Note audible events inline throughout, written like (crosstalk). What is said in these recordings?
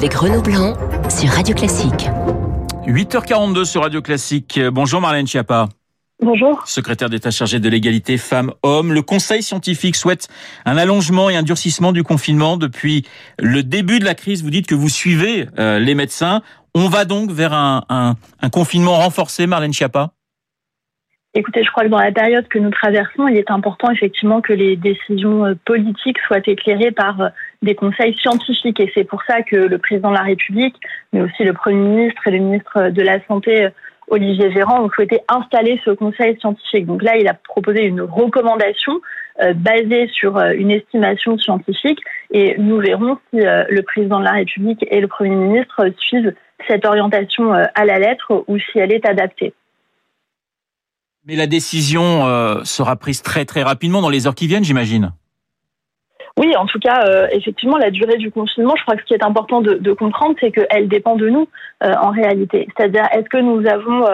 avec Renaud Blanc sur Radio Classique. 8h42 sur Radio Classique. Bonjour Marlène Schiappa. Bonjour. Secrétaire d'État chargé de l'égalité femmes-hommes. Le Conseil scientifique souhaite un allongement et un durcissement du confinement depuis le début de la crise. Vous dites que vous suivez euh, les médecins. On va donc vers un, un, un confinement renforcé, Marlène Schiappa? Écoutez, je crois que dans la période que nous traversons, il est important effectivement que les décisions euh, politiques soient éclairées par euh, des conseils scientifiques. Et c'est pour ça que le président de la République, mais aussi le Premier ministre et le ministre de la Santé, euh, Olivier Véran, ont souhaité installer ce conseil scientifique. Donc là, il a proposé une recommandation basée sur une estimation scientifique et nous verrons si le président de la République et le Premier ministre suivent cette orientation à la lettre ou si elle est adaptée. Mais la décision euh, sera prise très très rapidement dans les heures qui viennent, j'imagine. Oui, en tout cas, euh, effectivement, la durée du confinement, je crois que ce qui est important de, comprendre, c'est qu'elle dépend de nous euh, en réalité. C'est-à-dire, est-ce que nous avons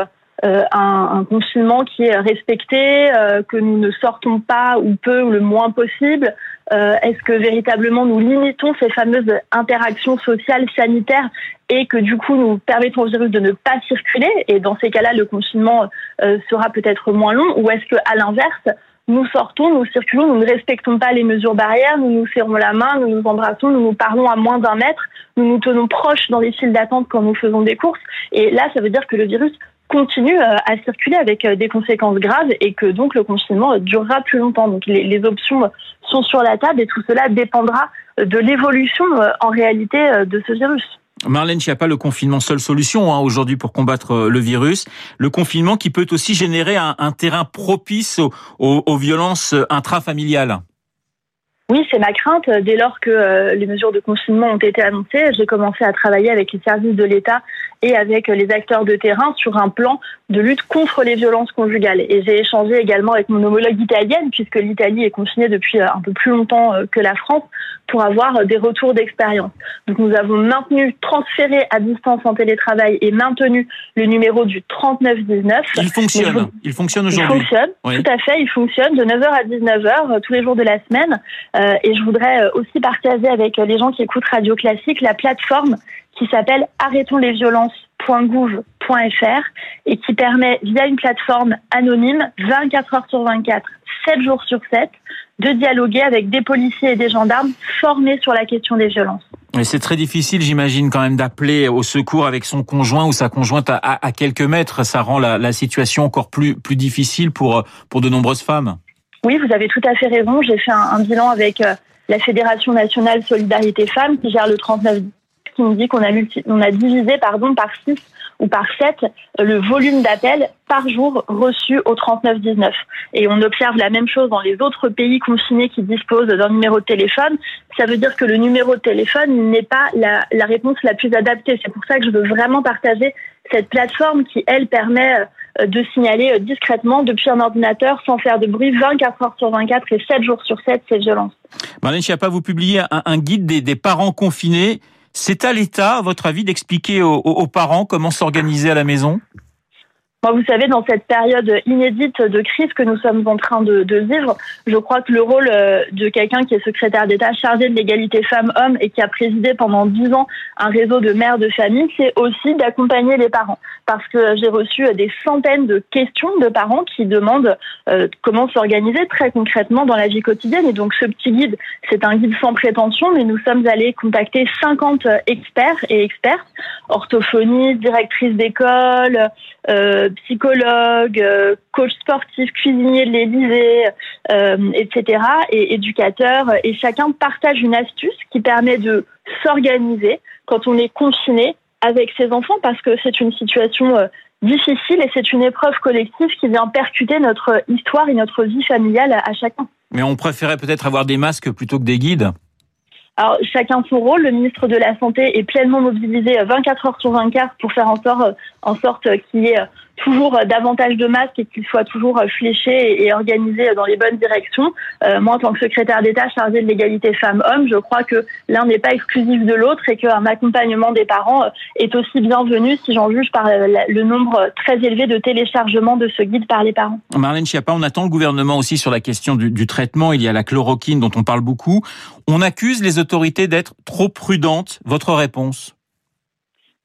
un, confinement qui est respecté, que nous ne sortons pas ou peu ou le moins possible euh, Est-ce que véritablement nous limitons ces fameuses interactions sociales sanitaires et que du coup nous permettons au virus de ne pas circuler Et dans ces cas-là, le confinement sera peut-être moins long. Ou est-ce que à l'inverse nous sortons, nous circulons, nous ne respectons pas les mesures barrières, nous nous serrons la main, nous nous embrassons, nous nous parlons à moins d'un mètre, nous nous tenons proches dans les files d'attente quand nous faisons des courses. Et là, ça veut dire que le virus continue euh, à circuler avec euh, des conséquences graves et que donc le confinement durera plus longtemps. Donc les, les options sont sur la table et tout cela dépendra de l'évolution euh, en réalité de ce virus. Marlène Schiappa, le confinement, seule solution hein, aujourd'hui pour combattre le virus. Le confinement qui peut aussi générer un, un terrain propice aux, aux, aux violences intrafamiliales. Oui, c'est ma crainte. Dès lors que euh, les mesures de confinement ont été annoncées, j'ai commencé à travailler avec les services de l'État et avec les acteurs de terrain sur un plan de lutte contre les violences conjugales. Et j'ai échangé également avec mon homologue italienne, puisque l'Italie est confinée depuis euh, un peu plus longtemps euh, que la France, pour avoir des retours d'expérience. Donc nous avons maintenu, transféré à distance en télétravail et maintenu le numéro du 3919. Il fonctionne. Il fonctionne aujourd'hui. Il fonctionne, oui. tout à fait. Il fonctionne de 9h à 19h tous les jours de la semaine. Euh, et je voudrais euh, aussi partager avec les gens qui écoutent Radio Classique la plateforme qui s'appelle arrêtonslesviolences.gouv.fr et qui permet via une plateforme anonyme 24 heures sur 24, 7 jours sur 7 de dialoguer avec des policiers et des gendarmes formés sur la question des violences. Mais c'est très difficile, j'imagine, quand même d'appeler au secours avec son conjoint ou sa conjointe à, à, à quelques mètres. Ça rend la, la, situation encore plus, plus difficile pour, pour de nombreuses femmes. Oui, vous avez tout à fait raison. J'ai fait un, un, bilan avec euh, la Fédération nationale Solidarité Femmes qui gère le 39 qui nous dit qu'on a, multi, on a divisé pardon, par 6 ou par 7 le volume d'appels par jour reçus au 3919. Et on observe la même chose dans les autres pays confinés qui disposent d'un numéro de téléphone. Ça veut dire que le numéro de téléphone n'est pas la, réponse la plus adaptée. C'est pour ça que je veux vraiment partager cette plateforme qui, elle, permet de signaler discrètement depuis un ordinateur sans faire de bruit 24 heures sur 24 et 7 jours sur 7 ces violences. Marlène Schiappa, vous publiez un, un guide des parents confinés. C'est à l'État, à votre avis, d'expliquer aux, parents comment s'organiser à la maison? Vous savez, dans cette période inédite de crise que nous sommes en train de, de vivre, je crois que le rôle de quelqu'un qui est secrétaire d'État chargé de l'égalité femmes-hommes et qui a présidé pendant dix ans un réseau de mères de famille, c'est aussi d'accompagner les parents. Parce que j'ai reçu des centaines de questions de parents qui demandent euh, comment s'organiser très concrètement dans la vie quotidienne. Et donc ce petit guide, c'est un guide sans prétention, mais nous sommes allés contacter 50 experts et expertes, orthophonistes, directrices d'école, euh, psychologue, euh, coach sportif, cuisinier de l'Élysée, euh, etc., et éducateur. Et chacun partage une astuce qui permet de s'organiser quand on est confiné avec ses enfants parce que c'est une situation euh, difficile et c'est une épreuve collective qui vient percuter notre histoire et notre vie familiale à chacun. Mais on préférait peut-être avoir des masques plutôt que des guides alors, chacun son rôle. Le ministre de la Santé est pleinement mobilisé 24 heures sur 24 pour faire en sorte, en sorte qu'il y ait toujours davantage de masques et qu'il soit toujours fléché et organisé dans les bonnes directions. Euh, moi, en tant que secrétaire d'État chargé de l'égalité femmes-hommes, je crois que l'un n'est pas exclusif de l'autre et qu'un accompagnement des parents est aussi bienvenu si j'en juge par le nombre très élevé de téléchargements de ce guide par les parents. Marlène Schiappa, on attend le gouvernement aussi sur la question du traitement. Il y a la chloroquine dont on parle beaucoup. On accuse les autorités d'être trop prudentes. Votre réponse?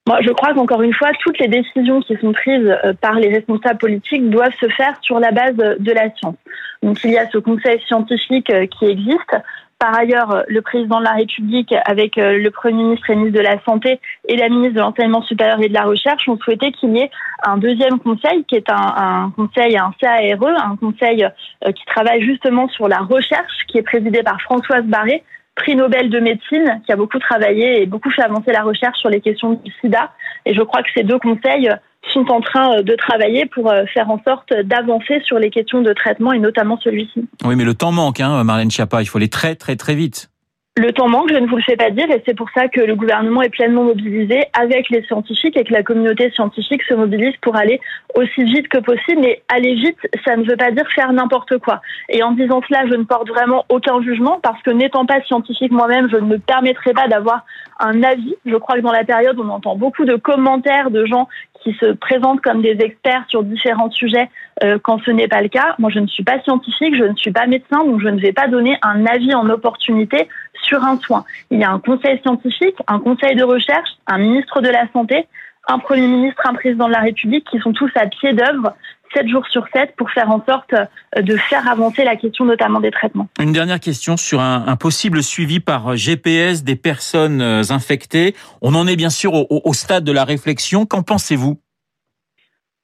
Moi, je crois qu'encore une fois, toutes les décisions qui sont prises euh, par les responsables politiques doivent se faire sur la base de la science. Donc, il y a ce conseil scientifique euh, qui existe. Par ailleurs, le président de la République, avec euh, le Premier ministre et ministre de la Santé et la ministre de l'Enseignement supérieur et de la Recherche, ont souhaité qu'il y ait un deuxième conseil, qui est un, un conseil, un CARE, un conseil qui travaille justement sur la recherche, qui est présidé par Françoise Barré, prix Nobel de médecine, qui a beaucoup travaillé et beaucoup fait avancer la recherche sur les questions du sida. Et je crois que ces deux conseils sont en train euh, de travailler pour euh, faire en sorte d'avancer sur les questions de traitement et notamment celui-ci. Oui, mais le temps manque, hein, Marlène Schiappa. Il faut aller très, très, très vite. Le temps manque, je ne vous le fais pas dire, et c'est pour ça que le gouvernement est pleinement mobilisé avec les scientifiques et que la communauté scientifique se mobilise pour aller aussi vite que possible. Mais aller vite, ça ne veut pas dire faire n'importe quoi. Et en disant cela, je ne porte vraiment aucun jugement parce que n'étant pas scientifique moi-même, je ne me permettrai pas d'avoir un avis. Je crois que dans la période, on entend beaucoup de commentaires de gens qui se présentent comme des experts sur différents sujets euh, quand ce n'est pas le cas. Moi, je ne suis pas scientifique, je ne suis pas médecin, donc je ne vais pas donner un avis en opportunité sur un soin. Il y a un conseil scientifique, un conseil de recherche, un ministre de la Santé, un Premier ministre, un président de la République qui sont tous à pied d'œuvre 7 jours sur 7 pour faire en sorte euh, de faire avancer la question notamment des traitements. Une dernière question sur un, possible suivi par GPS des personnes euh, infectées. On en est bien sûr au, stade de la réflexion. Qu'en pensez-vous?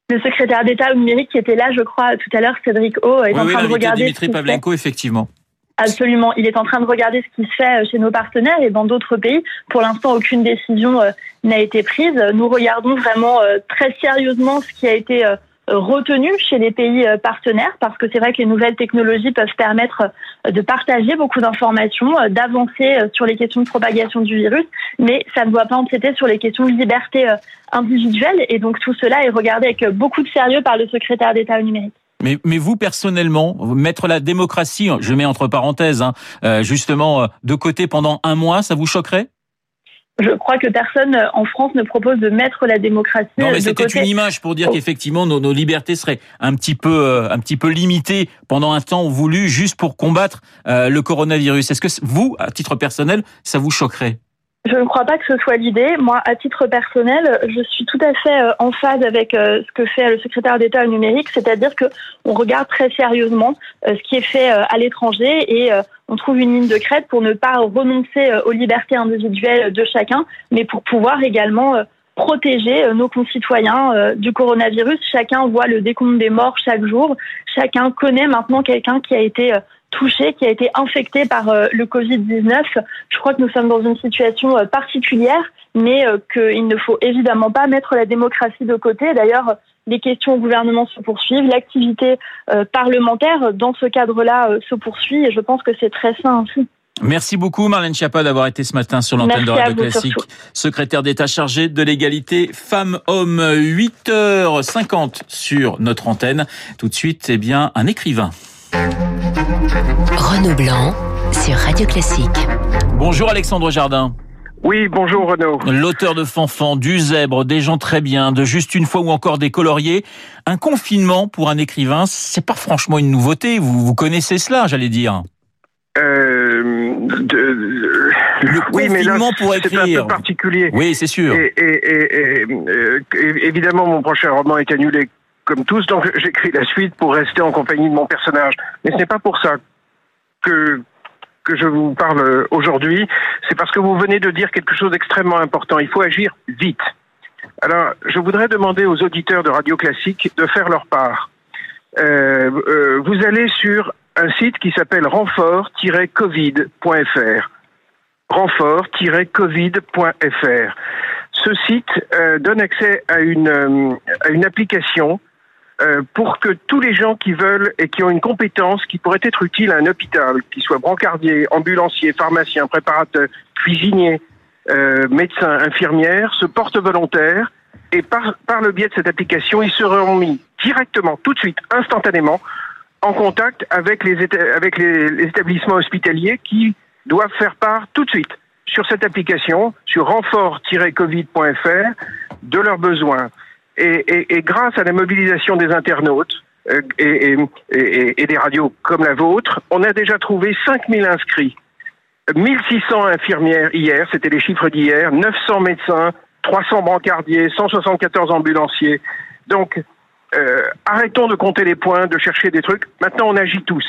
Le secrétaire d'État au numérique qui était là, je crois, tout à l'heure, Cédric O, est en train de regarder. Dimitri Pavlenko, effectivement. Absolument. Il est en train de regarder ce qui se fait euh, chez nos partenaires et dans d'autres pays. Pour l'instant, aucune décision n'a été prise. Nous regardons vraiment très sérieusement ce qui a été retenu chez les pays euh, partenaires parce que c'est vrai que les nouvelles technologies peuvent permettre euh, de partager beaucoup d'informations, euh, d'avancer sur les questions de propagation du virus, mais ça ne doit pas empiéter sur les questions de liberté individuelle et donc tout cela est regardé avec beaucoup de sérieux par le secrétaire d'État au numérique. Mais, mais, vous personnellement, mettre la démocratie, je mets entre parenthèses, hein, justement de côté pendant un mois, ça vous choquerait? Je crois que personne euh, en France ne propose de mettre la démocratie. Non, mais c'était une image pour dire oh. qu'effectivement nos, nos, libertés seraient un petit peu, euh, un petit peu limitées pendant un temps voulu, juste pour combattre euh, le coronavirus. Est-ce que vous, à titre personnel, ça vous choquerait? Je ne crois pas que ce soit l'idée. Moi, à titre personnel, je suis tout à fait euh, en phase avec euh, ce que fait le secrétaire d'État au numérique, c'est-à-dire que on regarde très sérieusement euh, ce qui est fait à l'étranger et on trouve une ligne de crête pour ne pas renoncer aux libertés individuelles de chacun, mais pour pouvoir également protéger nos concitoyens du coronavirus. Chacun voit le décompte des morts chaque jour. Chacun connaît maintenant quelqu'un qui a été touché, qui a été infecté par euh, le Covid-19. Je crois que nous sommes dans une situation euh, particulière, mais euh, qu'il ne faut évidemment pas mettre la démocratie de côté. D'ailleurs, les questions au gouvernement se poursuivent, l'activité parlementaire dans ce cadre-là se poursuit et je pense que c'est très sain ainsi. Merci beaucoup Marlène Schiappa d'avoir été ce matin sur l'antenne de Radio Classique, secrétaire d'État chargé de l'égalité femmes-hommes. 8h50 sur notre antenne. Tout de suite, eh bien, un écrivain. Renaud Blanc sur Radio Classique. Bonjour Alexandre Jardin. Oui, bonjour Renaud. L'auteur de Fanfan, du Zèbre, des gens très bien, de Juste une fois ou encore des coloriers. Un confinement pour un écrivain, c'est pas franchement une nouveauté. Vous, vous connaissez cela, j'allais dire. Euh, le oui, confinement pour écrire. C'est un peu particulier. Oui, c'est sûr. Et, euh, évidemment, mon prochain roman est annulé comme tous, donc j'écris la suite pour rester en compagnie de mon personnage. Mais ce n'est pas pour ça que que je vous parle aujourd'hui, c'est parce que vous venez de dire quelque chose d'extrêmement important. Il faut agir vite. Alors, je voudrais demander aux auditeurs de Radio Classique de faire leur part. Euh, euh, vous allez sur un site qui s'appelle renfort-covid.fr. Renfort-covid.fr. Ce site euh, donne accès à une, à une application euh, pour que tous les gens qui veulent et qui ont une compétence qui pourrait être utile à un hôpital, qu'ils soient brancardiers, ambulanciers, pharmaciens, préparateurs, cuisiniers, euh, médecins, infirmières, se portent volontaires et par, le biais de cette application, ils seront mis directement, tout de suite, instantanément, en contact avec les, avec les, les établissements hospitaliers qui doivent faire part tout de suite sur cette application, sur renfort-covid.fr, de leurs besoins. Et, grâce à la mobilisation des internautes euh, et, des radios comme la vôtre, on a déjà trouvé 5000 inscrits. 1600 infirmières hier, c'était les chiffres d'hier, 900 médecins, 300 brancardiers, 174 ambulanciers. Donc, euh, arrêtons de compter les points, de chercher des trucs. Maintenant, on agit tous.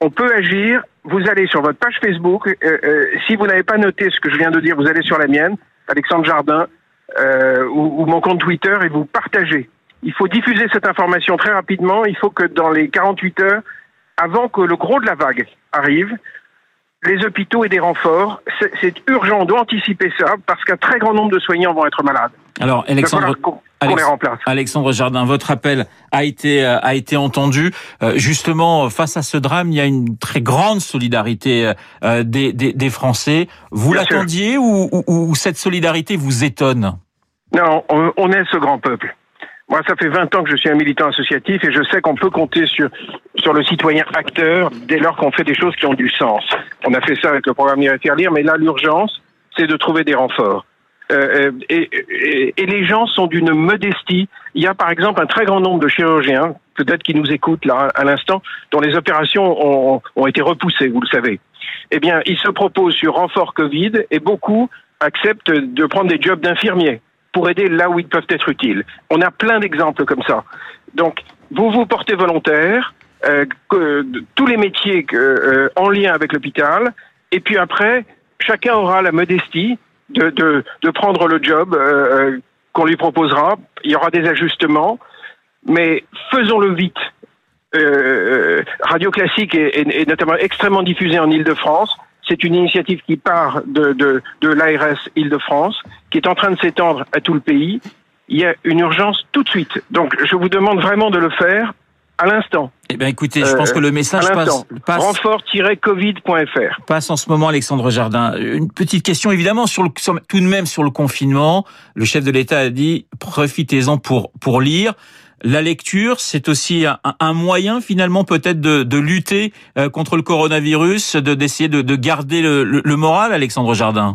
On peut agir. Vous allez sur votre page Facebook. Euh, si vous n'avez pas noté ce que je viens de dire, vous allez sur la mienne, Alexandre Jardin, ou, ou mon compte Twitter, et vous partagez. Il faut diffuser cette information très rapidement. Il faut que dans les 48 heures, avant que le gros de la vague arrive, les hôpitaux et des renforts. C'est urgent, on doit anticiper ça parce qu'un très grand nombre de soignants vont être malades. Alors, Alexandre, Alexandre Jardin, votre appel a été euh, a été entendu. Euh, justement, face à ce drame, il y a une très grande solidarité euh, des, des, des Français. Vous l'attendiez ou, ou, ou, cette solidarité vous étonne? Non, on, on est ce grand peuple. Moi, ça fait 20 ans que je suis un militant associatif et je sais qu'on peut compter sur, sur le citoyen acteur dès lors qu'on fait des choses qui ont du sens. On a fait ça avec le programme Lire et faire lire, mais là, l'urgence, c'est de trouver des renforts. Euh, et, et, les gens sont d'une modestie. Il y a par exemple un très grand nombre de chirurgiens, peut-être qui nous écoutent là à l'instant, dont les opérations ont, été repoussées, vous le savez. Eh bien, ils se proposent sur renfort Covid et beaucoup acceptent de prendre des jobs d'infirmiers pour aider là où ils peuvent être utiles. On a plein d'exemples comme ça. Donc, vous vous portez volontaire, euh, tous les métiers euh, en lien avec l'hôpital, et puis après, chacun aura la modestie de, de, de prendre le job euh, euh qu'on lui proposera. Il y aura des ajustements, mais faisons-le vite. Euh, Radio Classique est, est, est, notamment extrêmement diffusée en Ile-de-France. C'est une initiative qui part de, de, de l'ARS Île-de-France, qui est en train de s'étendre à tout le pays. Il y a une urgence tout de suite. Donc, je vous demande vraiment de le faire à l'instant. Eh bien, écoutez, je pense que le message euh, passe, passe renfort-covid.fr passe en ce moment, Alexandre Jardin. Une petite question, évidemment, sur le, tout de même sur le confinement. Le chef de l'État a dit profitez-en pour pour lire. La lecture, c'est aussi un, un, moyen finalement peut-être de, de, lutter euh, contre le coronavirus, de d'essayer de, de, garder le, le, le, moral, Alexandre Jardin.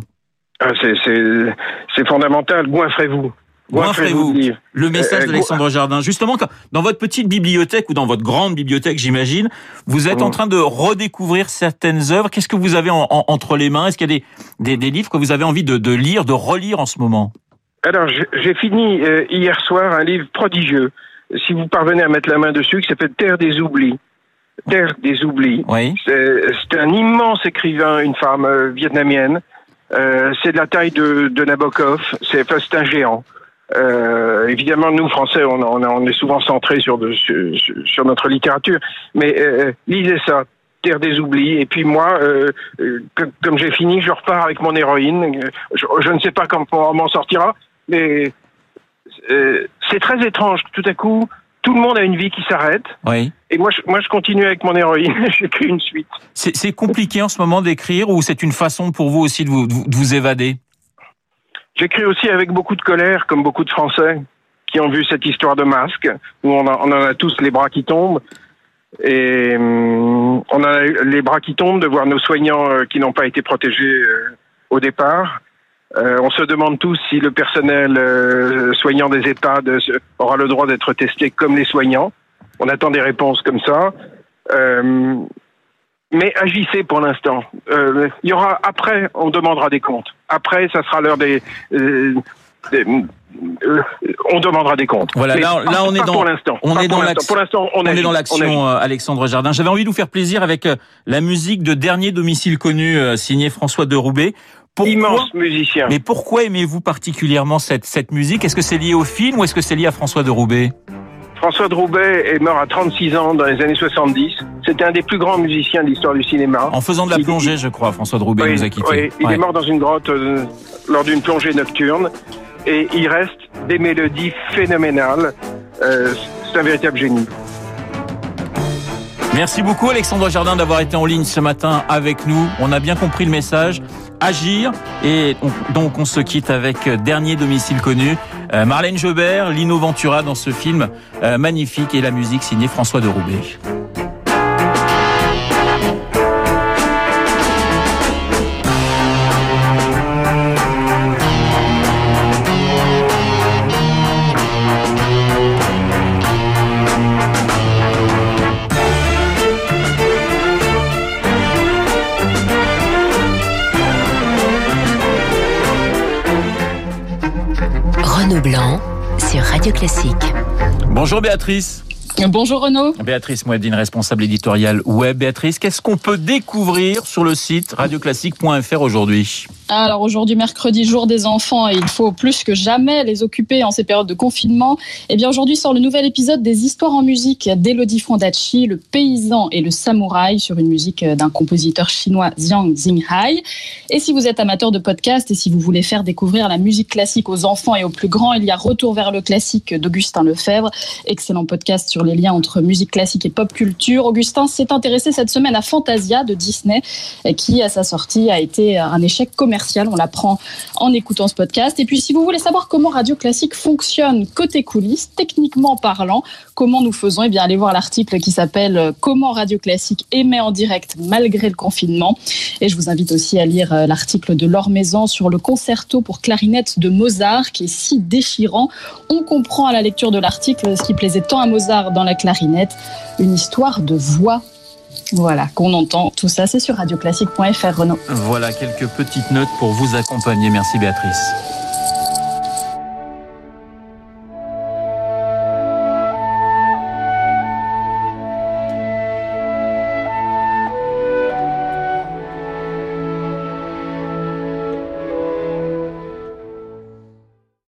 Ah, c'est fondamental. Goinfrez-vous. Goinfrez-vous. Le message euh, d'Alexandre Jardin. Justement, dans votre petite bibliothèque ou dans votre grande bibliothèque, j'imagine, vous êtes en mmh. train de redécouvrir certaines œuvres. Qu'est-ce que vous avez en, en, entre les mains? Est-ce qu'il y a des, des, des, livres que vous avez envie de, de lire, de relire en ce moment? Alors, j'ai fini euh, hier soir un livre prodigieux si vous parvenez à mettre la main dessus, qui s'appelle Terre des oublis. Terre des oublis. Oui. C'est un immense écrivain, une femme euh, vietnamienne. Euh, c'est de la taille de, de Nabokov. C'est enfin, un géant. Euh, évidemment, nous Français, on, on, on est souvent centrés sur, de, sur, sur, notre littérature, mais euh, lisez ça, Terre des oublis. Et puis moi, euh, comme j'ai fini, je repars avec mon héroïne. Je, je ne sais pas comment on m'en sortira, mais euh, c'est très étrange. Tout à coup, tout le monde a une vie qui s'arrête. Oui. Et moi, je, moi, je continue avec mon héroïne. (laughs) J'écris une suite. C'est compliqué en ce moment d'écrire ou c'est une façon pour vous aussi de vous, de vous évader? J'écris aussi avec beaucoup de colère, comme beaucoup de Français qui ont vu cette histoire de masque, où on, a, en a tous les bras qui tombent. Et hum, on a les bras qui tombent de voir nos soignants euh, qui n'ont pas été protégés euh, au départ. Euh, on se demande tous si le personnel soignant des EHPAD aura le droit d'être testé comme les soignants. On attend des réponses comme ça. Euh, mais agissez pour l'instant. Euh, il y aura après, on demandera des comptes. Après, ça sera l'heure des, euh, des on demandera des comptes. Voilà, là, là on, est dans, pour. On, est dans pour l'instant, on, on est dans l'action, Alexandre Jardin. J'avais envie de vous faire plaisir avec la musique de Dernier domicile connu, signé François de Roubaix. Pourquoi, Immense musicien. Mais pourquoi aimez-vous particulièrement cette, cette musique? Est-ce que c'est lié au film ou est-ce que c'est lié à François de Roubaix? François de Roubaix est mort à 36 ans dans les années 70. C'était un des plus grands musiciens de l'histoire du cinéma. En faisant de la plongée, je crois, François oui, nous a quittés. Oui, il ouais. est mort dans une grotte euh, lors d'une plongée nocturne. Et il reste des mélodies phénoménales. Euh, c'est un véritable génie. Merci beaucoup Alexandre Jardin d'avoir été en ligne ce matin avec nous. On a bien compris le message agir. Et on, donc on se quitte avec euh, Dernier domicile connu. Euh, Marlène Jobert, Lino Ventura dans ce film euh, magnifique et la musique signée François de Roubaix. Leblanc sur Radio Classique. Bonjour Béatrice. Bonjour Renaud. Béatrice Mouedine, responsable éditoriale web. Béatrice, qu'est-ce qu'on peut découvrir sur le site radioclassique.fr aujourd'hui? Alors aujourd'hui, mercredi, jour des enfants, et il faut plus que jamais les occuper en ces périodes de confinement. Eh bien aujourd'hui sort le nouvel épisode des histoires en musique d'Elodie Fondacci, le paysan et le samouraï, sur une musique d'un compositeur chinois Jiang Xinghai. Et si vous êtes amateur de podcast et si vous voulez faire découvrir la musique classique aux enfants et aux plus grands, il y a Retour vers le classique d'Augustin Lefebvre, excellent podcast sur les liens entre musique classique et pop culture. Augustin s'est intéressé cette semaine à Fantasia de Disney, qui à sa sortie a été un échec commercial on l'apprend en écoutant ce podcast. Et puis, si vous voulez savoir comment Radio Classique fonctionne côté coulisses, techniquement parlant, comment nous faisons, eh bien, allez voir l'article qui s'appelle Comment Radio Classique émet en direct malgré le confinement. Et je vous invite aussi à lire euh, l'article de Laure Maison sur le concerto pour clarinette de Mozart, qui est si déchirant. On comprend à la lecture de l'article ce qui plaisait tant à Mozart dans la clarinette, une histoire de voix voilà, qu'on entend. Tout ça, c'est sur radioclassique.fr, Renaud. Voilà quelques petites notes pour vous accompagner. Merci Béatrice.